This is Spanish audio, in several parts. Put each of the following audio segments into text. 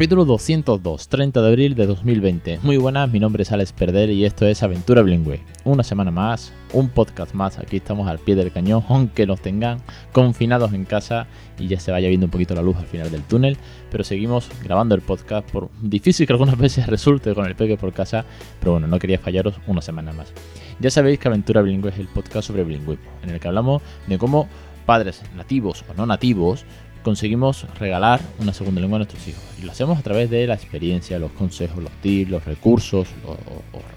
Capítulo 202, 30 de abril de 2020. Muy buenas, mi nombre es Alex Perder y esto es Aventura Bilingüe. Una semana más, un podcast más, aquí estamos al pie del cañón, aunque nos tengan confinados en casa y ya se vaya viendo un poquito la luz al final del túnel, pero seguimos grabando el podcast por difícil que algunas veces resulte con el peque por casa, pero bueno, no quería fallaros una semana más. Ya sabéis que Aventura Bilingüe es el podcast sobre bilingüismo, en el que hablamos de cómo padres nativos o no nativos conseguimos regalar una segunda lengua a nuestros hijos. Y lo hacemos a través de la experiencia, los consejos, los tips, los recursos,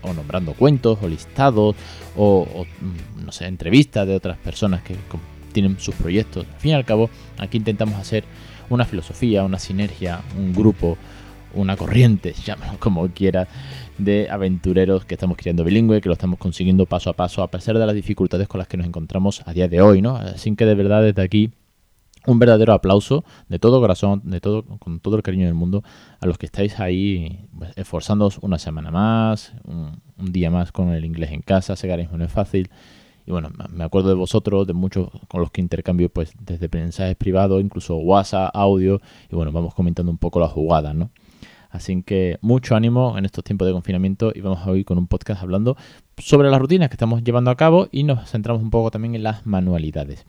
o, nombrando cuentos, o listados, o, mm, no sé, entrevistas de otras personas que tienen sus proyectos. Al fin y al cabo, aquí intentamos hacer una filosofía, una sinergia, un grupo, una corriente, llámalo como quieras, de aventureros que estamos creando bilingüe, que lo estamos consiguiendo paso a paso, a pesar de las dificultades con las que nos encontramos a día de hoy, ¿no? Así que de verdad desde aquí un verdadero aplauso de todo corazón, de todo, con todo el cariño del mundo, a los que estáis ahí pues, esforzándoos una semana más, un, día más con el inglés en casa, sé que no es fácil. Y bueno, me acuerdo de vosotros, de muchos con los que intercambio pues desde mensajes privados, incluso WhatsApp, audio, y bueno, vamos comentando un poco las jugadas, ¿no? Así que mucho ánimo en estos tiempos de confinamiento y vamos a ir con un podcast hablando sobre las rutinas que estamos llevando a cabo y nos centramos un poco también en las manualidades.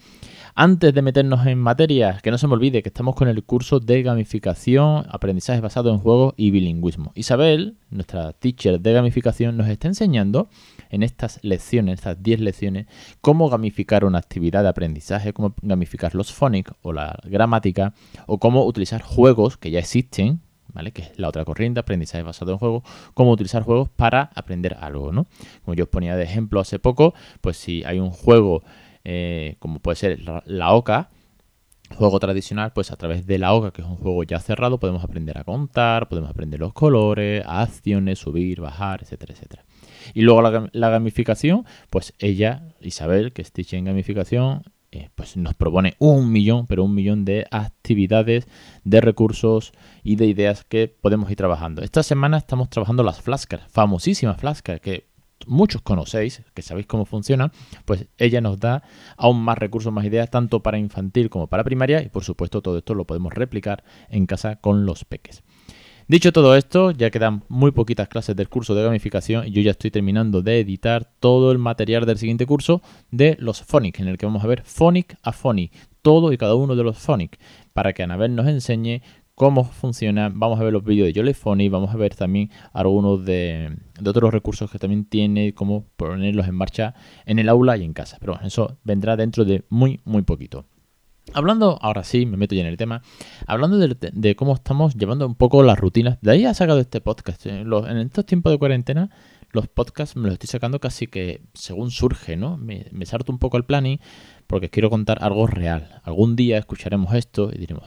Antes de meternos en materia, que no se me olvide que estamos con el curso de gamificación, aprendizaje basado en juegos y bilingüismo. Isabel, nuestra teacher de gamificación, nos está enseñando en estas lecciones, estas 10 lecciones, cómo gamificar una actividad de aprendizaje, cómo gamificar los phonics o la gramática, o cómo utilizar juegos que ya existen, ¿vale? Que es la otra corriente, aprendizaje basado en juegos, cómo utilizar juegos para aprender algo, ¿no? Como yo os ponía de ejemplo hace poco, pues si hay un juego eh, como puede ser la, OCA, juego tradicional, pues a través de la OCA, que es un juego ya cerrado, podemos aprender a contar, podemos aprender los colores, acciones, subir, bajar, etcétera, etcétera. Y luego la, gamificación, pues ella, Isabel, que es teacher en gamificación, eh, pues nos propone un millón, pero un millón de actividades, de recursos y de ideas que podemos ir trabajando. Esta semana estamos trabajando las flascas, famosísimas flascas, que muchos conocéis, que sabéis cómo funciona, pues ella nos da aún más recursos, más ideas, tanto para infantil como para primaria, y por supuesto todo esto lo podemos replicar en casa con los peques. Dicho todo esto, ya quedan muy poquitas clases del curso de gamificación y yo ya estoy terminando de editar todo el material del siguiente curso de los Phonics, en el que vamos a ver Phonic a Phonic, todo y cada uno de los Phonics, para que Anabel nos enseñe cómo funciona. Vamos a ver los vídeos de Jolefony, vamos a ver también algunos de, otros recursos que también tiene, cómo ponerlos en marcha en el aula y en casa. Pero eso vendrá dentro de muy, muy poquito. Hablando, ahora sí, me meto ya en el tema, hablando de, cómo estamos llevando un poco las rutinas, de ahí ha sacado este podcast. En, estos tiempos de cuarentena, los podcasts me los estoy sacando casi que según surge, ¿no? Me, me sarto un poco el planning porque quiero contar algo real. Algún día escucharemos esto y diremos,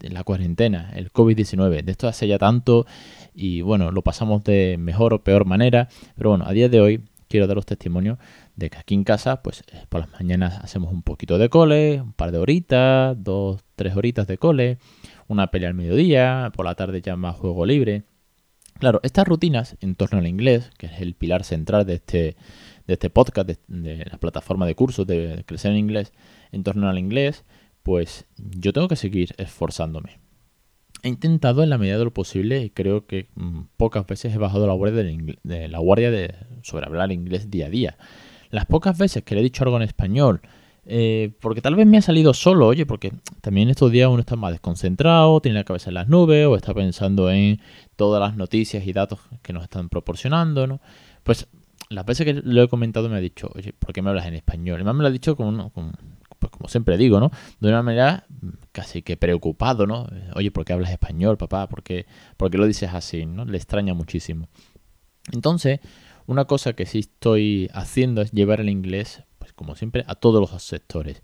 la cuarentena, el COVID-19, de esto hace ya tanto y bueno, lo pasamos de mejor o peor manera, pero bueno, a día de hoy quiero daros testimonio de que aquí en casa, pues eh, por las mañanas hacemos un poquito de cole, un par de horitas, dos, tres horitas de cole, una pelea al mediodía, por la tarde ya más juego libre. Claro, estas rutinas en torno al inglés, que es el pilar central de este, de este podcast, de, la plataforma de cursos de crecer en inglés, en torno al inglés, pues yo tengo que seguir esforzándome. He intentado en la medida de lo posible y creo que mm, pocas veces he bajado la guardia, de, la sobre hablar inglés día a día. Las pocas veces que le he dicho algo en español, eh, porque tal vez me ha salido solo, oye, porque también estos días uno está más desconcentrado, tiene la cabeza en las nubes o está pensando en todas las noticias y datos que nos están proporcionando, ¿no? Pues las veces que lo he comentado me ha dicho, oye, ¿por qué me hablas en español? Y más me lo ha dicho como, pues como siempre digo, ¿no? De una manera casi que preocupado, ¿no? Oye, ¿por qué hablas español, papá? ¿Por qué, ¿Por qué lo dices así? ¿no? Le extraña muchísimo. Entonces, una cosa que sí estoy haciendo es llevar el inglés como siempre, a todos los sectores.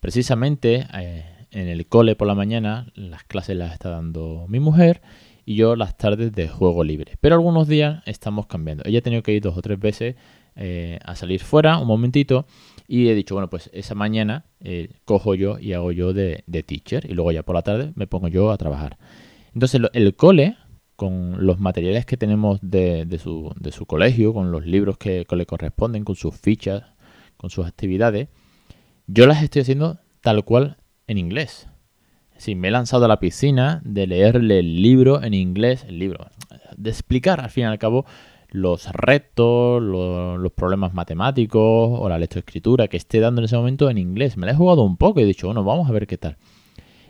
Precisamente eh, en el cole por la mañana las clases las está dando mi mujer y yo las tardes de juego libre. Pero algunos días estamos cambiando. Ella ha tenido que ir dos o tres veces eh, a salir fuera un momentito y he dicho, bueno, pues esa mañana eh, cojo yo y hago yo de, teacher y luego ya por la tarde me pongo yo a trabajar. Entonces el cole con los materiales que tenemos de, su, de su, colegio, con los libros que, le corresponden, con sus fichas, con sus actividades, yo las estoy haciendo tal cual en inglés. Sí, me he lanzado a la piscina de leerle el libro en inglés, el libro, de explicar al fin y al cabo los retos, los problemas matemáticos o la lectoescritura que esté dando en ese momento en inglés. Me la he jugado un poco y he dicho, bueno, vamos a ver qué tal.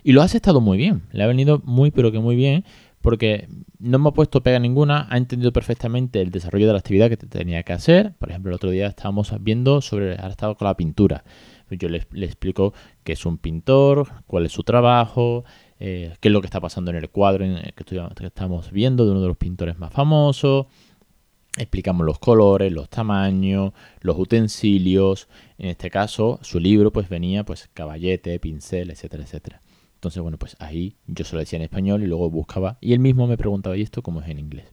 Y lo has estado muy bien, le ha venido muy pero que muy bien porque no me ha puesto pega ninguna, ha entendido perfectamente el desarrollo de la actividad que tenía que hacer. Por ejemplo, el otro día estábamos viendo sobre, ahora estado con la pintura. Yo le, explico qué es un pintor, cuál es su trabajo, eh, qué es lo que está pasando en el cuadro que estamos viendo de uno de los pintores más famosos. Explicamos los colores, los tamaños, los utensilios. En este caso, su libro pues venía pues caballete, pincel, etcétera, etcétera. Entonces, bueno, pues ahí yo se lo decía en español y luego buscaba y él mismo me preguntaba, ¿y esto cómo es en inglés?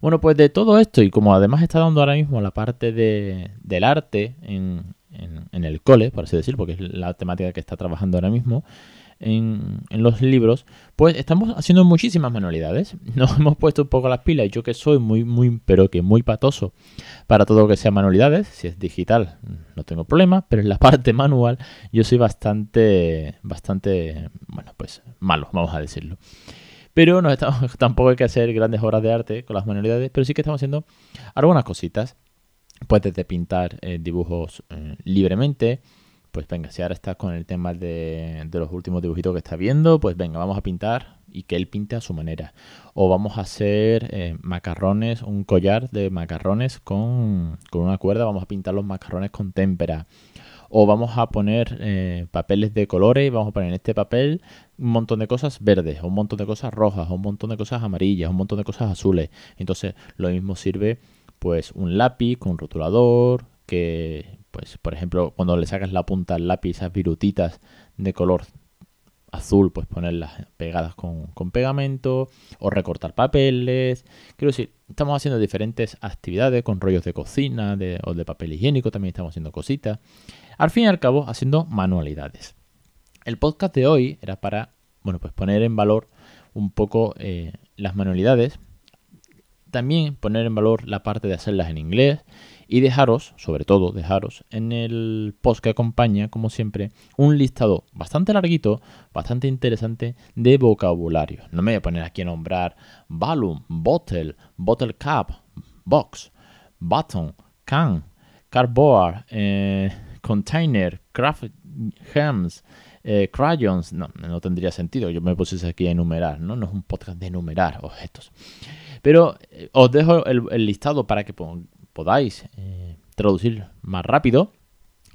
Bueno, pues de todo esto y como además está dando ahora mismo la parte de, del arte en, en, el cole, por así decirlo, porque es la temática que está trabajando ahora mismo, en, los libros, pues estamos haciendo muchísimas manualidades. Nos hemos puesto un poco las pilas yo que soy muy, muy, pero que muy patoso para todo lo que sea manualidades. Si es digital, no tengo problema, pero en la parte manual yo soy bastante, bastante, bueno, pues malo, vamos a decirlo. Pero no estamos, tampoco hay que hacer grandes obras de arte con las manualidades, pero sí que estamos haciendo algunas cositas. Puedes de pintar eh, dibujos eh, libremente, pues venga, si ahora estás con el tema de, los últimos dibujitos que estás viendo, pues venga, vamos a pintar y que él pinte a su manera. O vamos a hacer eh, macarrones, un collar de macarrones con, una cuerda, vamos a pintar los macarrones con témpera. O vamos a poner eh, papeles de colores y vamos a poner en este papel un montón de cosas verdes, un montón de cosas rojas, un montón de cosas amarillas, un montón de cosas azules. Entonces lo mismo sirve pues un lápiz con rotulador, que, pues, por ejemplo, cuando le sacas la punta al lápiz, esas virutitas de color azul, pues ponerlas pegadas con, pegamento o recortar papeles. Quiero decir, estamos haciendo diferentes actividades con rollos de cocina o de papel higiénico, también estamos haciendo cositas. Al fin y al cabo, haciendo manualidades. El podcast de hoy era para, bueno, pues poner en valor un poco eh, las manualidades. También poner en valor la parte de hacerlas en inglés y dejaros, sobre todo dejaros, en el post que acompaña, como siempre, un listado bastante larguito, bastante interesante de vocabulario. No me voy a poner aquí a nombrar balloon, bottle, bottle cap, box, button, can, cardboard, eh, container, craft hems, eh, crayons. No, no tendría sentido. Yo me puse aquí a enumerar, ¿no? No es un podcast de enumerar objetos. Pero eh, os dejo el, listado para que podáis eh, traducir más rápido,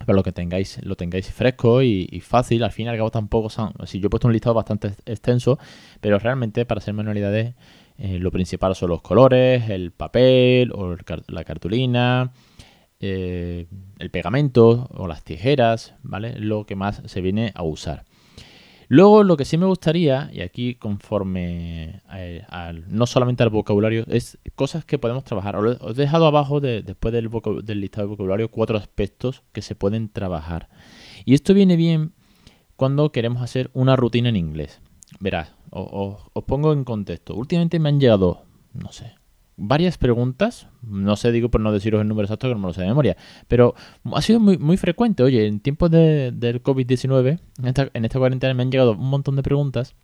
pero lo que tengáis, lo tengáis fresco y, fácil. Al fin y al cabo tampoco son. Si yo he puesto un listado bastante extenso, pero realmente para hacer manualidades eh, lo principal son los colores, el papel o la cartulina, eh, el pegamento o las tijeras, ¿vale? Lo que más se viene a usar. Luego, lo que sí me gustaría, y aquí conforme eh, no solamente al vocabulario, es cosas que podemos trabajar. Os he dejado abajo, después del, del listado de vocabulario, cuatro aspectos que se pueden trabajar. Y esto viene bien cuando queremos hacer una rutina en inglés. Verás, os pongo en contexto. Últimamente me han llegado, no sé, varias preguntas. No sé, digo por no deciros el número exacto que no me lo sé de memoria. Pero ha sido muy, muy frecuente. Oye, en tiempos de, del COVID-19, en esta, en esta cuarentena me han llegado un montón de preguntas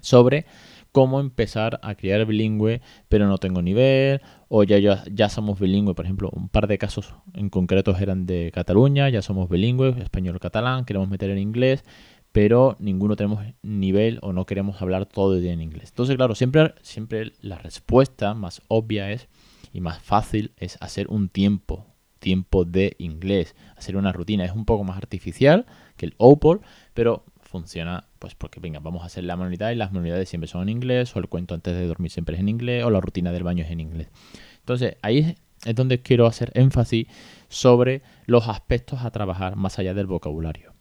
sobre cómo empezar a criar bilingüe, pero no tengo nivel, o ya, ya, ya somos bilingüe, por ejemplo, un par de casos en concretos eran de Cataluña, ya somos bilingües, español-catalán, queremos meter en inglés, pero ninguno tenemos nivel o no queremos hablar todo el día en inglés. Entonces, claro, siempre, siempre la respuesta más obvia es y más fácil es hacer un tiempo, tiempo de inglés, hacer una rutina. Es un poco más artificial que el OPOL, pero funciona pues porque venga, vamos a hacer la manualidad y las manualidades siempre son en inglés, o el cuento antes de dormir siempre es en inglés, o la rutina del baño es en inglés. Entonces, ahí es donde quiero hacer énfasis sobre los aspectos a trabajar más allá del vocabulario.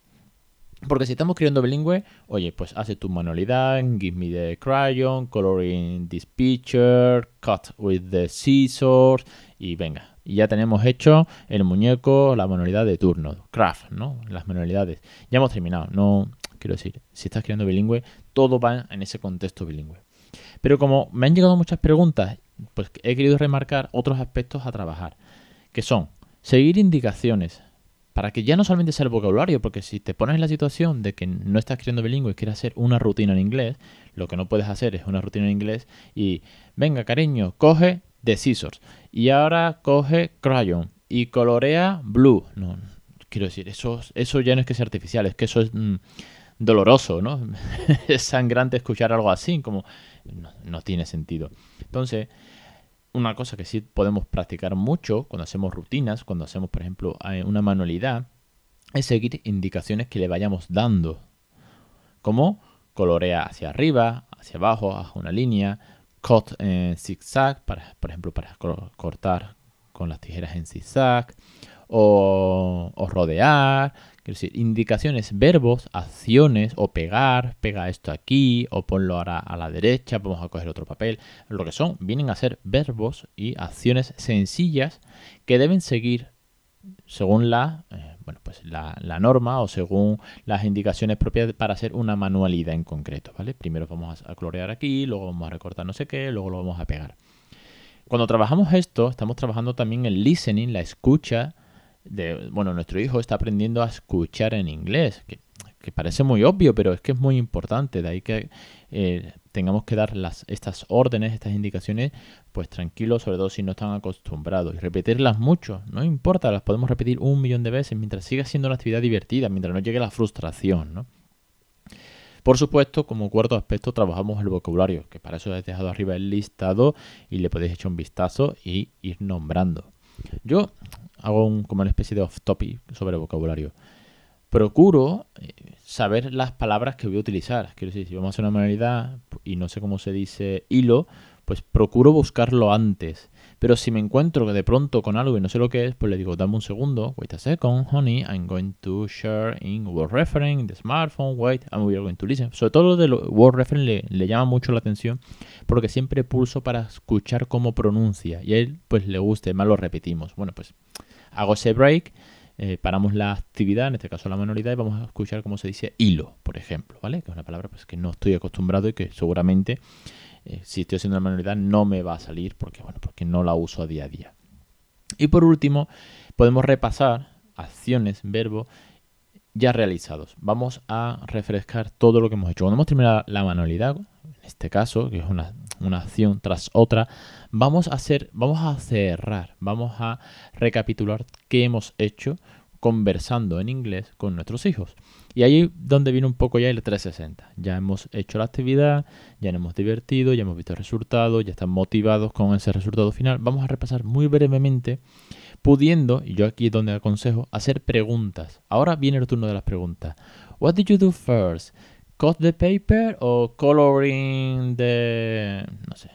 Porque si estamos creando bilingüe, oye, pues hace tu manualidad, give me the crayon, coloring this picture, cut with the scissors y venga. Y ya tenemos hecho el muñeco, la manualidad de turno, craft, ¿no? Las manualidades. Ya hemos terminado, no quiero decir, si estás creando bilingüe, todo va en ese contexto bilingüe. Pero como me han llegado muchas preguntas, pues he querido remarcar otros aspectos a trabajar, que son seguir indicaciones, para que ya no solamente sea el vocabulario, porque si te pones en la situación de que no estás escribiendo bilingüe y quieres hacer una rutina en inglés, lo que no puedes hacer es una rutina en inglés y, venga, cariño, coge The Scissors y ahora coge Crayon y colorea Blue. No, quiero decir, eso, eso ya no es que sea artificial, es que eso es mm, doloroso, ¿no? es sangrante escuchar algo así, como no, no tiene sentido. Entonces, una cosa que sí podemos practicar mucho cuando hacemos rutinas, cuando hacemos, por ejemplo, una manualidad, es seguir indicaciones que le vayamos dando. Como colorea hacia arriba, hacia abajo, a una línea, cut en zigzag, para, por ejemplo, para cortar con las tijeras en zigzag, o rodear, Quiero decir, indicaciones, verbos, acciones, o pegar, pega esto aquí, o ponlo ahora a la derecha, vamos a coger otro papel. Lo que son, vienen a ser verbos y acciones sencillas que deben seguir según la, eh, bueno, pues la, norma o según las indicaciones propias para hacer una manualidad en concreto, ¿vale? Primero vamos a colorear aquí, luego vamos a recortar no sé qué, luego lo vamos a pegar. Cuando trabajamos esto, estamos trabajando también el listening, la escucha, bueno, nuestro hijo está aprendiendo a escuchar en inglés, que, parece muy obvio, pero es que es muy importante, de ahí que eh, tengamos que dar las, estas órdenes, estas indicaciones, pues tranquilos, sobre todo si no están acostumbrados, y repetirlas mucho, no importa, las podemos repetir un millón de veces mientras siga siendo una actividad divertida, mientras no llegue la frustración, ¿no? Por supuesto, como cuarto aspecto, trabajamos el vocabulario, que para eso he dejado arriba el listado y le podéis echar un vistazo y ir nombrando. Yo hago un, como una especie de off-topic sobre vocabulario. Procuro eh, saber las palabras que voy a utilizar. Quiero decir, si vamos a hacer una manualidad y no sé cómo se dice hilo, pues procuro buscarlo antes. Pero si me encuentro de pronto con algo y no sé lo que es, pues le digo, dame un segundo, wait a second, honey, I'm going to share in Word Reference, in the smartphone, wait, are going to listen. Sobre todo lo de Word Reference le, llama mucho la atención porque siempre pulso para escuchar cómo pronuncia y a él pues le gusta, más lo repetimos. Bueno, pues hago ese break, eh, paramos la actividad, en este caso la manualidad, y vamos a escuchar cómo se dice hilo, por ejemplo, ¿vale? Que es una palabra pues, que no estoy acostumbrado y que seguramente eh, si estoy haciendo la manualidad no me va a salir porque, bueno, porque no la uso a día a día. Y por último, podemos repasar acciones, verbos ya realizados. Vamos a refrescar todo lo que hemos hecho. Cuando hemos terminado la manualidad, en este caso, que es una, una acción tras otra, vamos a hacer, vamos a cerrar, vamos a recapitular qué hemos hecho conversando en inglés con nuestros hijos. Y ahí donde viene un poco ya el 360. Ya hemos hecho la actividad, ya nos hemos divertido, ya hemos visto el resultado, ya están motivados con ese resultado final. Vamos a repasar muy brevemente, pudiendo, y yo aquí es donde aconsejo, hacer preguntas. Ahora viene el turno de las preguntas. What did you do first? Cut the paper o coloring the, no sé,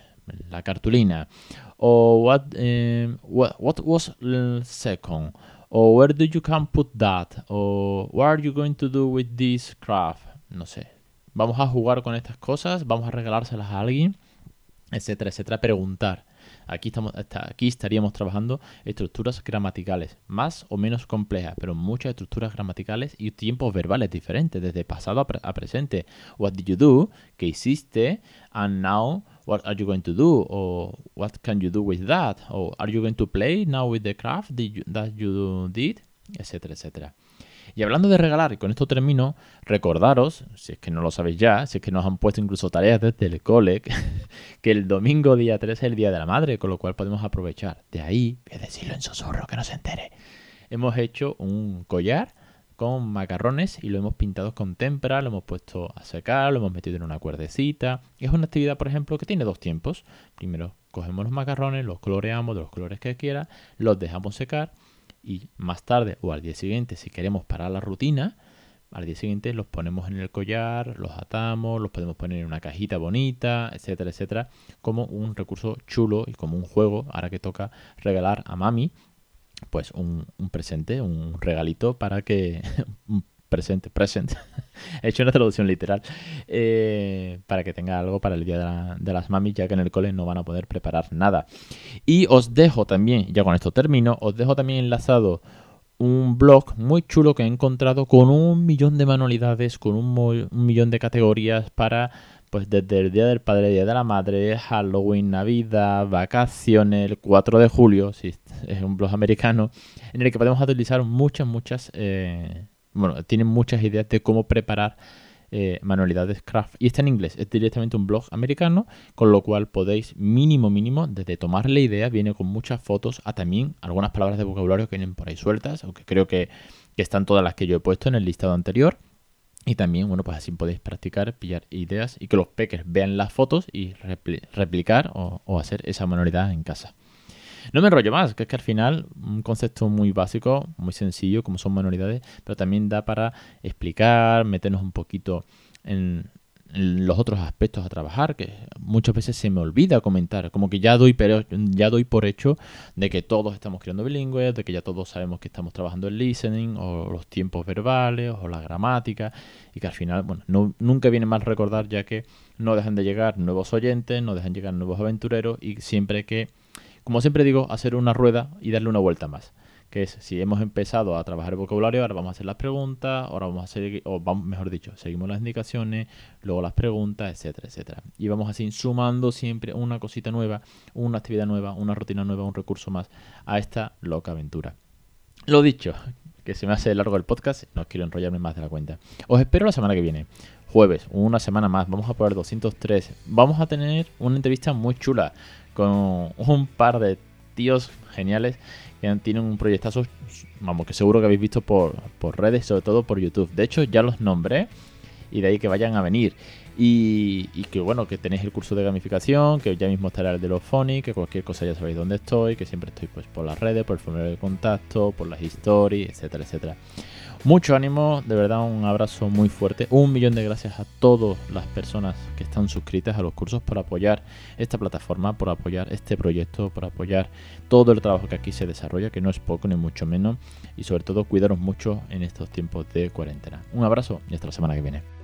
la cartulina? O what, eh, what, what was second? O where do you can put that o what are you going to do with this craft no sé vamos a jugar con estas cosas vamos a regalárselas a alguien etcétera etcétera preguntar Aquí, estamos, aquí estaríamos trabajando estructuras gramaticales, más o menos complejas, pero muchas estructuras gramaticales y tiempos verbales diferentes, desde pasado a, presente. What did you do? ¿Qué hiciste? And now, what are you going to do? O what can you do with that? O are you going to play now with the craft that you did? Etcétera, etcétera. Y hablando de regalar, y con esto termino, recordaros, si es que no lo sabéis ya, si es que nos han puesto incluso tareas desde el cole, que el domingo día 3 es el Día de la Madre, con lo cual podemos aprovechar. De ahí, voy a decirlo en susurro, que no se entere. Hemos hecho un collar con macarrones y lo hemos pintado con témpera, lo hemos puesto a secar, lo hemos metido en una cuerdecita. Es una actividad, por ejemplo, que tiene dos tiempos. Primero cogemos los macarrones, los coloreamos de los colores que quiera, los dejamos secar y más tarde o al día siguiente, si queremos parar la rutina, al día siguiente los ponemos en el collar, los atamos, los podemos poner en una cajita bonita, etcétera, etcétera, como un recurso chulo y como un juego, ahora que toca regalar a mami, pues un, un presente, un regalito para que, presente, present, he hecho una traducción literal, eh, para que tenga algo para el día de, las mamis, ya que en el cole no van a poder preparar nada. Y os dejo también, ya con esto termino, os dejo también enlazado un blog muy chulo que he encontrado con un millón de manualidades, con un, millón de categorías para pues desde el Día del Padre, Día de la Madre, Halloween, Navidad, vacaciones, el 4 de julio, si es un blog americano, en el que podemos utilizar muchas, muchas, eh, bueno, tienen muchas ideas de cómo preparar eh, manualidades craft. Y está en inglés, es directamente un blog americano, con lo cual podéis mínimo, mínimo, desde tomar la idea, viene con muchas fotos, a también algunas palabras de vocabulario que vienen por ahí sueltas, aunque creo que, que están todas las que yo he puesto en el listado anterior. Y también, bueno, pues así podéis practicar, pillar ideas y que los peques vean las fotos y replicar o, hacer esa manualidad en casa. No me enrollo más, que es que al final un concepto muy básico, muy sencillo, como son manualidades, pero también da para explicar, meternos un poquito en, los otros aspectos a trabajar, que muchas veces se me olvida comentar, como que ya doy, pero, ya doy por hecho de que todos estamos creando bilingües, de que ya todos sabemos que estamos trabajando el listening, o los tiempos verbales, o la gramática, y que al final, bueno, no, nunca viene mal recordar ya que no dejan de llegar nuevos oyentes, no dejan de llegar nuevos aventureros, y siempre que, como siempre digo, hacer una rueda y darle una vuelta más que es si hemos empezado a trabajar el vocabulario, ahora vamos a hacer las preguntas, ahora vamos a hacer, o mejor dicho, seguimos las indicaciones, luego las preguntas, etcétera, etcétera. Y vamos así sumando siempre una cosita nueva, una actividad nueva, una rutina nueva, un recurso más a esta loca aventura. Lo dicho, que se me hace largo el podcast, no quiero enrollarme más de la cuenta. Os espero la semana que viene, jueves, una semana más, vamos a poner 203. Vamos a tener una entrevista muy chula con un par de tíos geniales tienen un proyectazo, vamos, que seguro que habéis visto por, por redes, sobre todo por YouTube. De hecho, ya los nombré y de ahí que vayan a venir. Y, que bueno, que tenéis el curso de gamificación, que ya mismo estará el de los Phonics, que cualquier cosa ya sabéis dónde estoy, que siempre estoy pues por las redes, por el formulario de contacto, por las historias, etcétera, etcétera. Mucho ánimo, de verdad un abrazo muy fuerte. Un millón de gracias a todas las personas que están suscritas a los cursos por apoyar esta plataforma, por apoyar este proyecto, por apoyar todo el trabajo que aquí se desarrolla, que no es poco ni mucho menos. Y sobre todo cuidaros mucho en estos tiempos de cuarentena. Un abrazo y hasta la semana que viene.